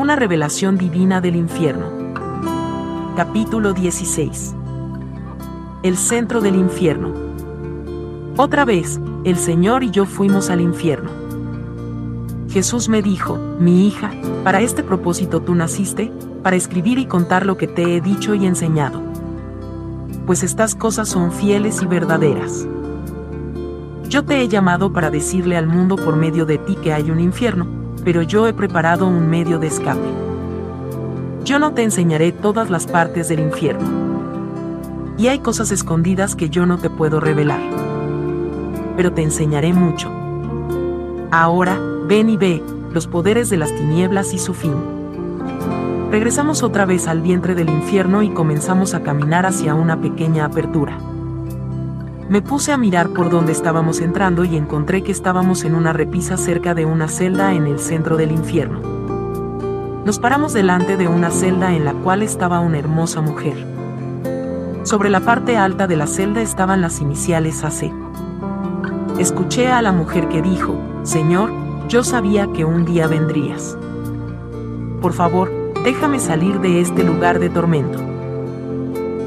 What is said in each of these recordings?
Una revelación divina del infierno. Capítulo 16. El centro del infierno. Otra vez, el Señor y yo fuimos al infierno. Jesús me dijo, mi hija, para este propósito tú naciste, para escribir y contar lo que te he dicho y enseñado. Pues estas cosas son fieles y verdaderas. Yo te he llamado para decirle al mundo por medio de ti que hay un infierno, pero yo he preparado un medio de escape. Yo no te enseñaré todas las partes del infierno. Y hay cosas escondidas que yo no te puedo revelar. Pero te enseñaré mucho. Ahora, ven y ve, los poderes de las tinieblas y su fin. Regresamos otra vez al vientre del infierno y comenzamos a caminar hacia una pequeña apertura. Me puse a mirar por donde estábamos entrando y encontré que estábamos en una repisa cerca de una celda en el centro del infierno. Nos paramos delante de una celda en la cual estaba una hermosa mujer. Sobre la parte alta de la celda estaban las iniciales AC. Escuché a la mujer que dijo, Señor, yo sabía que un día vendrías. Por favor, déjame salir de este lugar de tormento.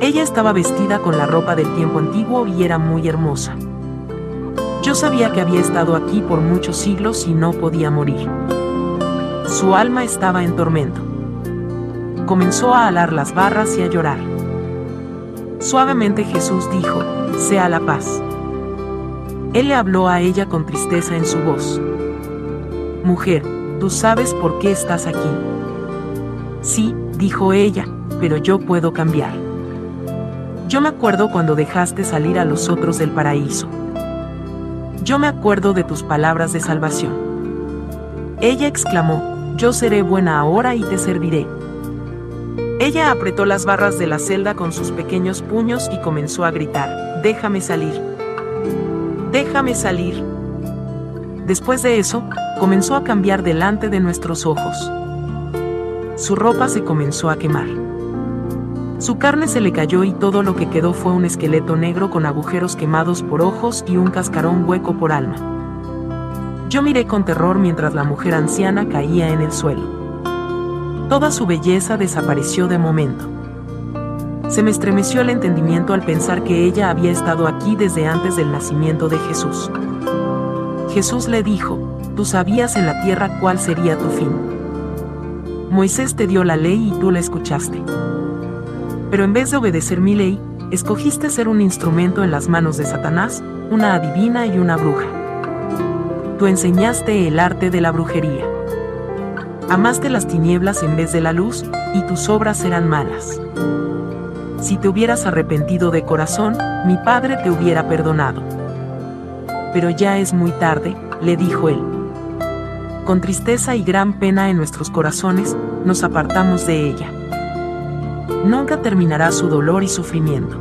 Ella estaba vestida con la ropa del tiempo antiguo y era muy hermosa. Yo sabía que había estado aquí por muchos siglos y no podía morir. Su alma estaba en tormento. Comenzó a alar las barras y a llorar. Suavemente Jesús dijo, sea la paz. Él le habló a ella con tristeza en su voz. Mujer, tú sabes por qué estás aquí. Sí, dijo ella, pero yo puedo cambiar. Yo me acuerdo cuando dejaste salir a los otros del paraíso. Yo me acuerdo de tus palabras de salvación. Ella exclamó, yo seré buena ahora y te serviré. Ella apretó las barras de la celda con sus pequeños puños y comenzó a gritar, déjame salir. Déjame salir. Después de eso, comenzó a cambiar delante de nuestros ojos. Su ropa se comenzó a quemar. Su carne se le cayó y todo lo que quedó fue un esqueleto negro con agujeros quemados por ojos y un cascarón hueco por alma. Yo miré con terror mientras la mujer anciana caía en el suelo. Toda su belleza desapareció de momento. Se me estremeció el entendimiento al pensar que ella había estado aquí desde antes del nacimiento de Jesús. Jesús le dijo, tú sabías en la tierra cuál sería tu fin. Moisés te dio la ley y tú la escuchaste pero en vez de obedecer mi ley, escogiste ser un instrumento en las manos de Satanás, una adivina y una bruja. Tú enseñaste el arte de la brujería. Amaste las tinieblas en vez de la luz, y tus obras eran malas. Si te hubieras arrepentido de corazón, mi padre te hubiera perdonado. Pero ya es muy tarde, le dijo él. Con tristeza y gran pena en nuestros corazones, nos apartamos de ella nunca terminará su dolor y sufrimiento.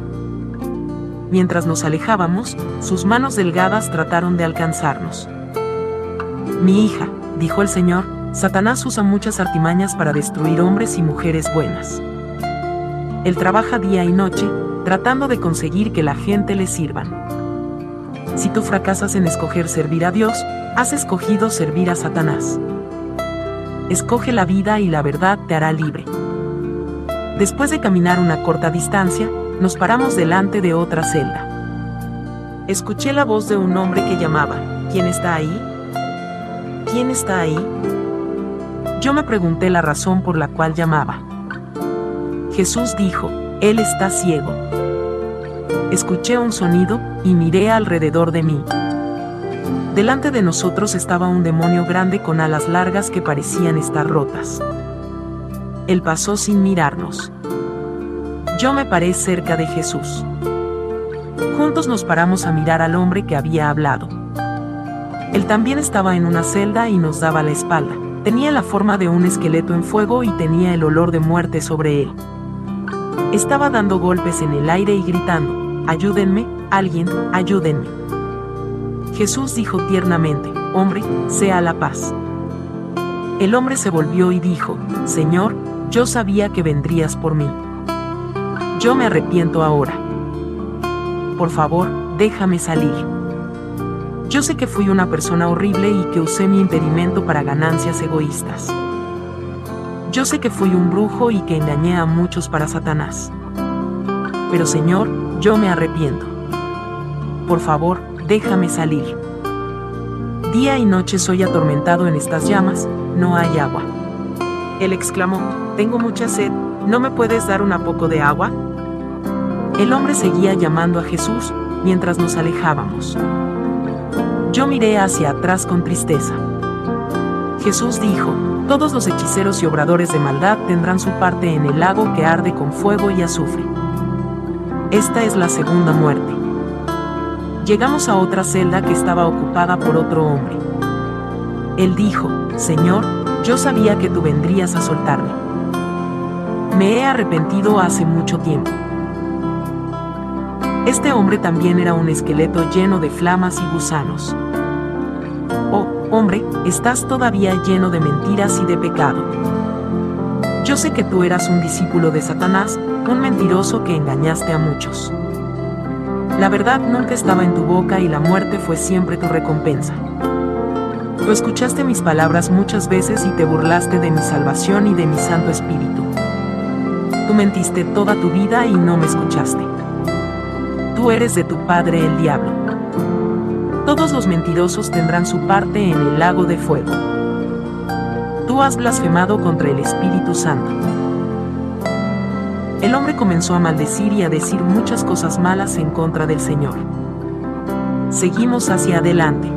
Mientras nos alejábamos, sus manos delgadas trataron de alcanzarnos. Mi hija, dijo el Señor, Satanás usa muchas artimañas para destruir hombres y mujeres buenas. Él trabaja día y noche, tratando de conseguir que la gente le sirvan. Si tú fracasas en escoger servir a Dios, has escogido servir a Satanás. Escoge la vida y la verdad te hará libre. Después de caminar una corta distancia, nos paramos delante de otra celda. Escuché la voz de un hombre que llamaba, ¿quién está ahí? ¿Quién está ahí? Yo me pregunté la razón por la cual llamaba. Jesús dijo, Él está ciego. Escuché un sonido y miré alrededor de mí. Delante de nosotros estaba un demonio grande con alas largas que parecían estar rotas. Él pasó sin mirarnos. Yo me paré cerca de Jesús. Juntos nos paramos a mirar al hombre que había hablado. Él también estaba en una celda y nos daba la espalda. Tenía la forma de un esqueleto en fuego y tenía el olor de muerte sobre él. Estaba dando golpes en el aire y gritando, ayúdenme, alguien, ayúdenme. Jesús dijo tiernamente, hombre, sea la paz. El hombre se volvió y dijo, Señor, yo sabía que vendrías por mí. Yo me arrepiento ahora. Por favor, déjame salir. Yo sé que fui una persona horrible y que usé mi impedimento para ganancias egoístas. Yo sé que fui un brujo y que engañé a muchos para Satanás. Pero Señor, yo me arrepiento. Por favor, déjame salir. Día y noche soy atormentado en estas llamas, no hay agua. Él exclamó, tengo mucha sed, ¿no me puedes dar un poco de agua? El hombre seguía llamando a Jesús mientras nos alejábamos. Yo miré hacia atrás con tristeza. Jesús dijo, todos los hechiceros y obradores de maldad tendrán su parte en el lago que arde con fuego y azufre. Esta es la segunda muerte. Llegamos a otra celda que estaba ocupada por otro hombre. Él dijo, Señor, yo sabía que tú vendrías a soltarme. Me he arrepentido hace mucho tiempo. Este hombre también era un esqueleto lleno de flamas y gusanos. Oh, hombre, estás todavía lleno de mentiras y de pecado. Yo sé que tú eras un discípulo de Satanás, un mentiroso que engañaste a muchos. La verdad nunca estaba en tu boca y la muerte fue siempre tu recompensa. Tú escuchaste mis palabras muchas veces y te burlaste de mi salvación y de mi Santo Espíritu. Tú mentiste toda tu vida y no me escuchaste tú eres de tu padre el diablo. Todos los mentirosos tendrán su parte en el lago de fuego. Tú has blasfemado contra el Espíritu Santo. El hombre comenzó a maldecir y a decir muchas cosas malas en contra del Señor. Seguimos hacia adelante.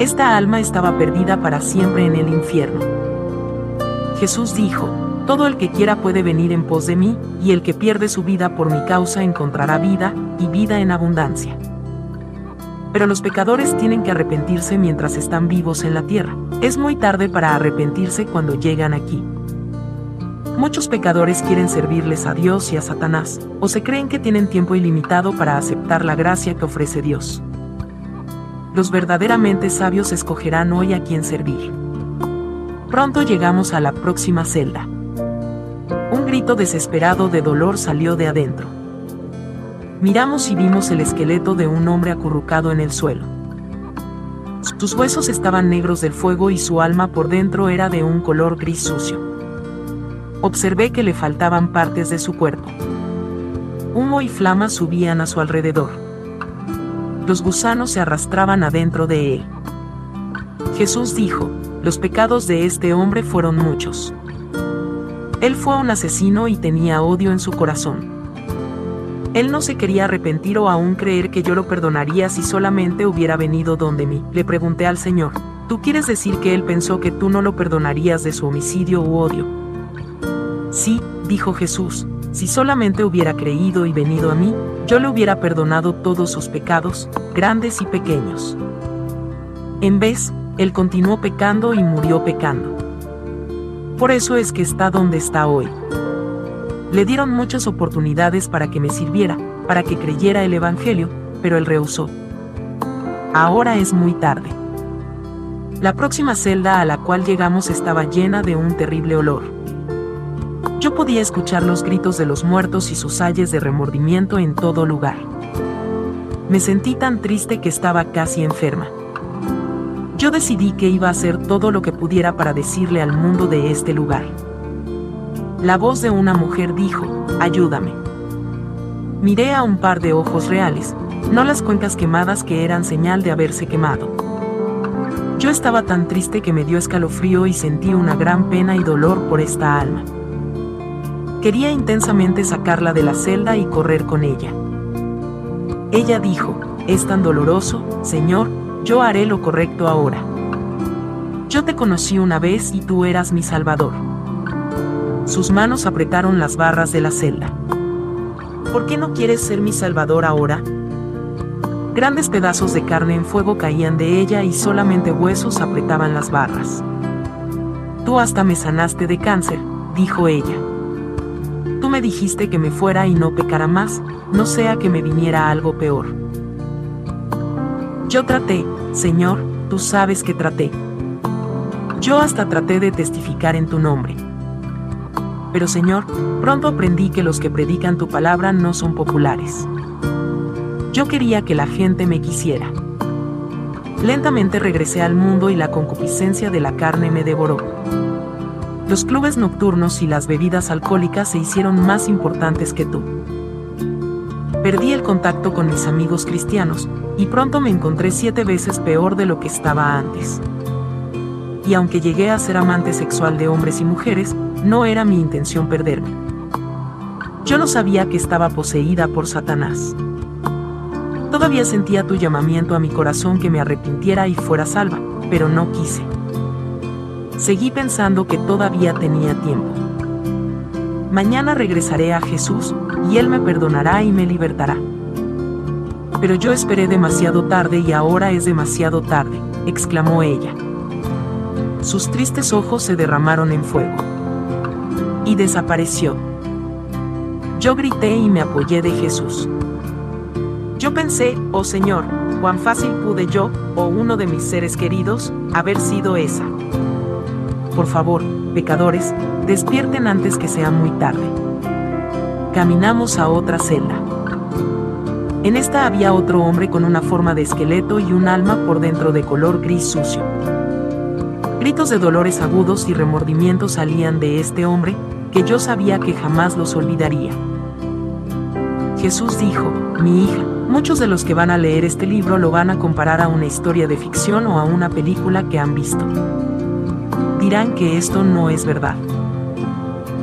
Esta alma estaba perdida para siempre en el infierno. Jesús dijo, todo el que quiera puede venir en pos de mí, y el que pierde su vida por mi causa encontrará vida, y vida en abundancia. Pero los pecadores tienen que arrepentirse mientras están vivos en la tierra. Es muy tarde para arrepentirse cuando llegan aquí. Muchos pecadores quieren servirles a Dios y a Satanás, o se creen que tienen tiempo ilimitado para aceptar la gracia que ofrece Dios. Los verdaderamente sabios escogerán hoy a quién servir. Pronto llegamos a la próxima celda. Grito desesperado de dolor salió de adentro. Miramos y vimos el esqueleto de un hombre acurrucado en el suelo. Sus huesos estaban negros del fuego y su alma por dentro era de un color gris sucio. Observé que le faltaban partes de su cuerpo. Humo y flamas subían a su alrededor. Los gusanos se arrastraban adentro de él. Jesús dijo, los pecados de este hombre fueron muchos. Él fue un asesino y tenía odio en su corazón. Él no se quería arrepentir o aún creer que yo lo perdonaría si solamente hubiera venido donde mí. Le pregunté al Señor, ¿tú quieres decir que él pensó que tú no lo perdonarías de su homicidio u odio? Sí, dijo Jesús, si solamente hubiera creído y venido a mí, yo le hubiera perdonado todos sus pecados, grandes y pequeños. En vez, él continuó pecando y murió pecando. Por eso es que está donde está hoy. Le dieron muchas oportunidades para que me sirviera, para que creyera el Evangelio, pero él rehusó. Ahora es muy tarde. La próxima celda a la cual llegamos estaba llena de un terrible olor. Yo podía escuchar los gritos de los muertos y sus ayes de remordimiento en todo lugar. Me sentí tan triste que estaba casi enferma. Yo decidí que iba a hacer todo lo que pudiera para decirle al mundo de este lugar. La voz de una mujer dijo, ayúdame. Miré a un par de ojos reales, no las cuencas quemadas que eran señal de haberse quemado. Yo estaba tan triste que me dio escalofrío y sentí una gran pena y dolor por esta alma. Quería intensamente sacarla de la celda y correr con ella. Ella dijo, es tan doloroso, Señor, yo haré lo correcto ahora. Yo te conocí una vez y tú eras mi salvador. Sus manos apretaron las barras de la celda. ¿Por qué no quieres ser mi salvador ahora? Grandes pedazos de carne en fuego caían de ella y solamente huesos apretaban las barras. Tú hasta me sanaste de cáncer, dijo ella. Tú me dijiste que me fuera y no pecara más, no sea que me viniera algo peor. Yo traté, Señor, tú sabes que traté. Yo hasta traté de testificar en tu nombre. Pero Señor, pronto aprendí que los que predican tu palabra no son populares. Yo quería que la gente me quisiera. Lentamente regresé al mundo y la concupiscencia de la carne me devoró. Los clubes nocturnos y las bebidas alcohólicas se hicieron más importantes que tú. Perdí el contacto con mis amigos cristianos, y pronto me encontré siete veces peor de lo que estaba antes. Y aunque llegué a ser amante sexual de hombres y mujeres, no era mi intención perderme. Yo no sabía que estaba poseída por Satanás. Todavía sentía tu llamamiento a mi corazón que me arrepintiera y fuera salva, pero no quise. Seguí pensando que todavía tenía tiempo. Mañana regresaré a Jesús, y Él me perdonará y me libertará. Pero yo esperé demasiado tarde y ahora es demasiado tarde, exclamó ella. Sus tristes ojos se derramaron en fuego. Y desapareció. Yo grité y me apoyé de Jesús. Yo pensé, oh Señor, cuán fácil pude yo, o uno de mis seres queridos, haber sido esa por favor, pecadores, despierten antes que sea muy tarde. Caminamos a otra celda. En esta había otro hombre con una forma de esqueleto y un alma por dentro de color gris sucio. Gritos de dolores agudos y remordimientos salían de este hombre, que yo sabía que jamás los olvidaría. Jesús dijo, mi hija, muchos de los que van a leer este libro lo van a comparar a una historia de ficción o a una película que han visto dirán que esto no es verdad.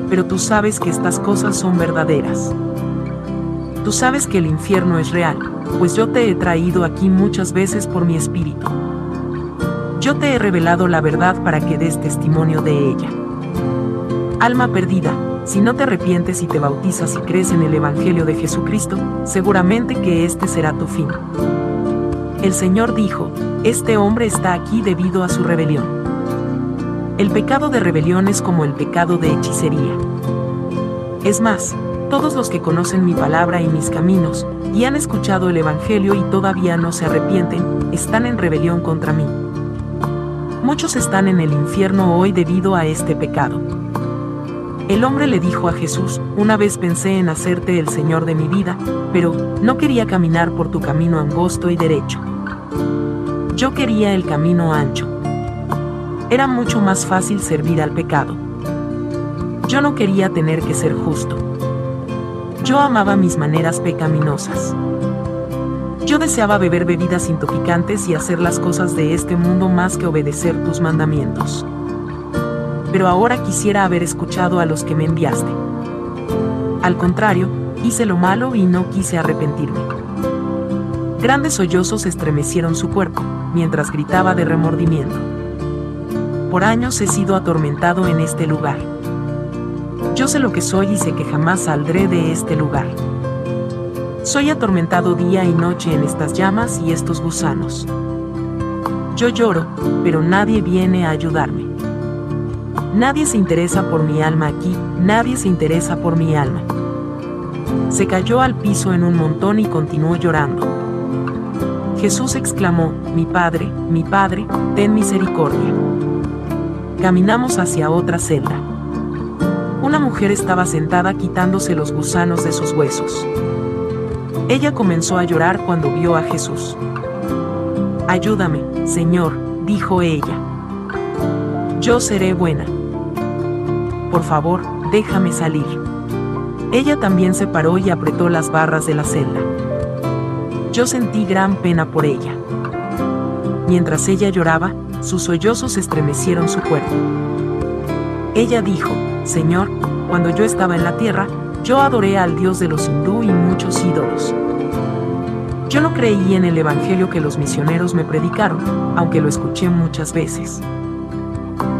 Pero tú sabes que estas cosas son verdaderas. Tú sabes que el infierno es real, pues yo te he traído aquí muchas veces por mi espíritu. Yo te he revelado la verdad para que des testimonio de ella. Alma perdida, si no te arrepientes y te bautizas y crees en el Evangelio de Jesucristo, seguramente que este será tu fin. El Señor dijo, este hombre está aquí debido a su rebelión. El pecado de rebelión es como el pecado de hechicería. Es más, todos los que conocen mi palabra y mis caminos, y han escuchado el Evangelio y todavía no se arrepienten, están en rebelión contra mí. Muchos están en el infierno hoy debido a este pecado. El hombre le dijo a Jesús, una vez pensé en hacerte el Señor de mi vida, pero no quería caminar por tu camino angosto y derecho. Yo quería el camino ancho era mucho más fácil servir al pecado. Yo no quería tener que ser justo. Yo amaba mis maneras pecaminosas. Yo deseaba beber bebidas intoxicantes y hacer las cosas de este mundo más que obedecer tus mandamientos. Pero ahora quisiera haber escuchado a los que me enviaste. Al contrario, hice lo malo y no quise arrepentirme. Grandes sollozos estremecieron su cuerpo, mientras gritaba de remordimiento por años he sido atormentado en este lugar. Yo sé lo que soy y sé que jamás saldré de este lugar. Soy atormentado día y noche en estas llamas y estos gusanos. Yo lloro, pero nadie viene a ayudarme. Nadie se interesa por mi alma aquí, nadie se interesa por mi alma. Se cayó al piso en un montón y continuó llorando. Jesús exclamó, Mi Padre, mi Padre, ten misericordia. Caminamos hacia otra celda. Mujer estaba sentada quitándose los gusanos de sus huesos. Ella comenzó a llorar cuando vio a Jesús. Ayúdame, Señor, dijo ella. Yo seré buena. Por favor, déjame salir. Ella también se paró y apretó las barras de la celda. Yo sentí gran pena por ella. Mientras ella lloraba, sus sollozos estremecieron su cuerpo. Ella dijo, Señor, cuando yo estaba en la tierra, yo adoré al Dios de los hindú y muchos ídolos. Yo no creí en el Evangelio que los misioneros me predicaron, aunque lo escuché muchas veces.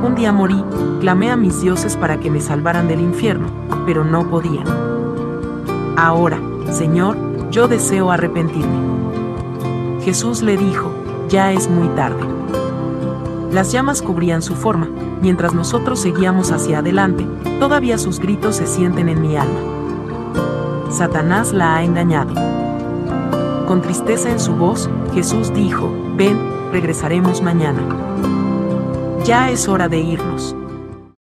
Un día morí, clamé a mis dioses para que me salvaran del infierno, pero no podían. Ahora, Señor, yo deseo arrepentirme. Jesús le dijo, ya es muy tarde. Las llamas cubrían su forma, mientras nosotros seguíamos hacia adelante, todavía sus gritos se sienten en mi alma. Satanás la ha engañado. Con tristeza en su voz, Jesús dijo, ven, regresaremos mañana. Ya es hora de irnos.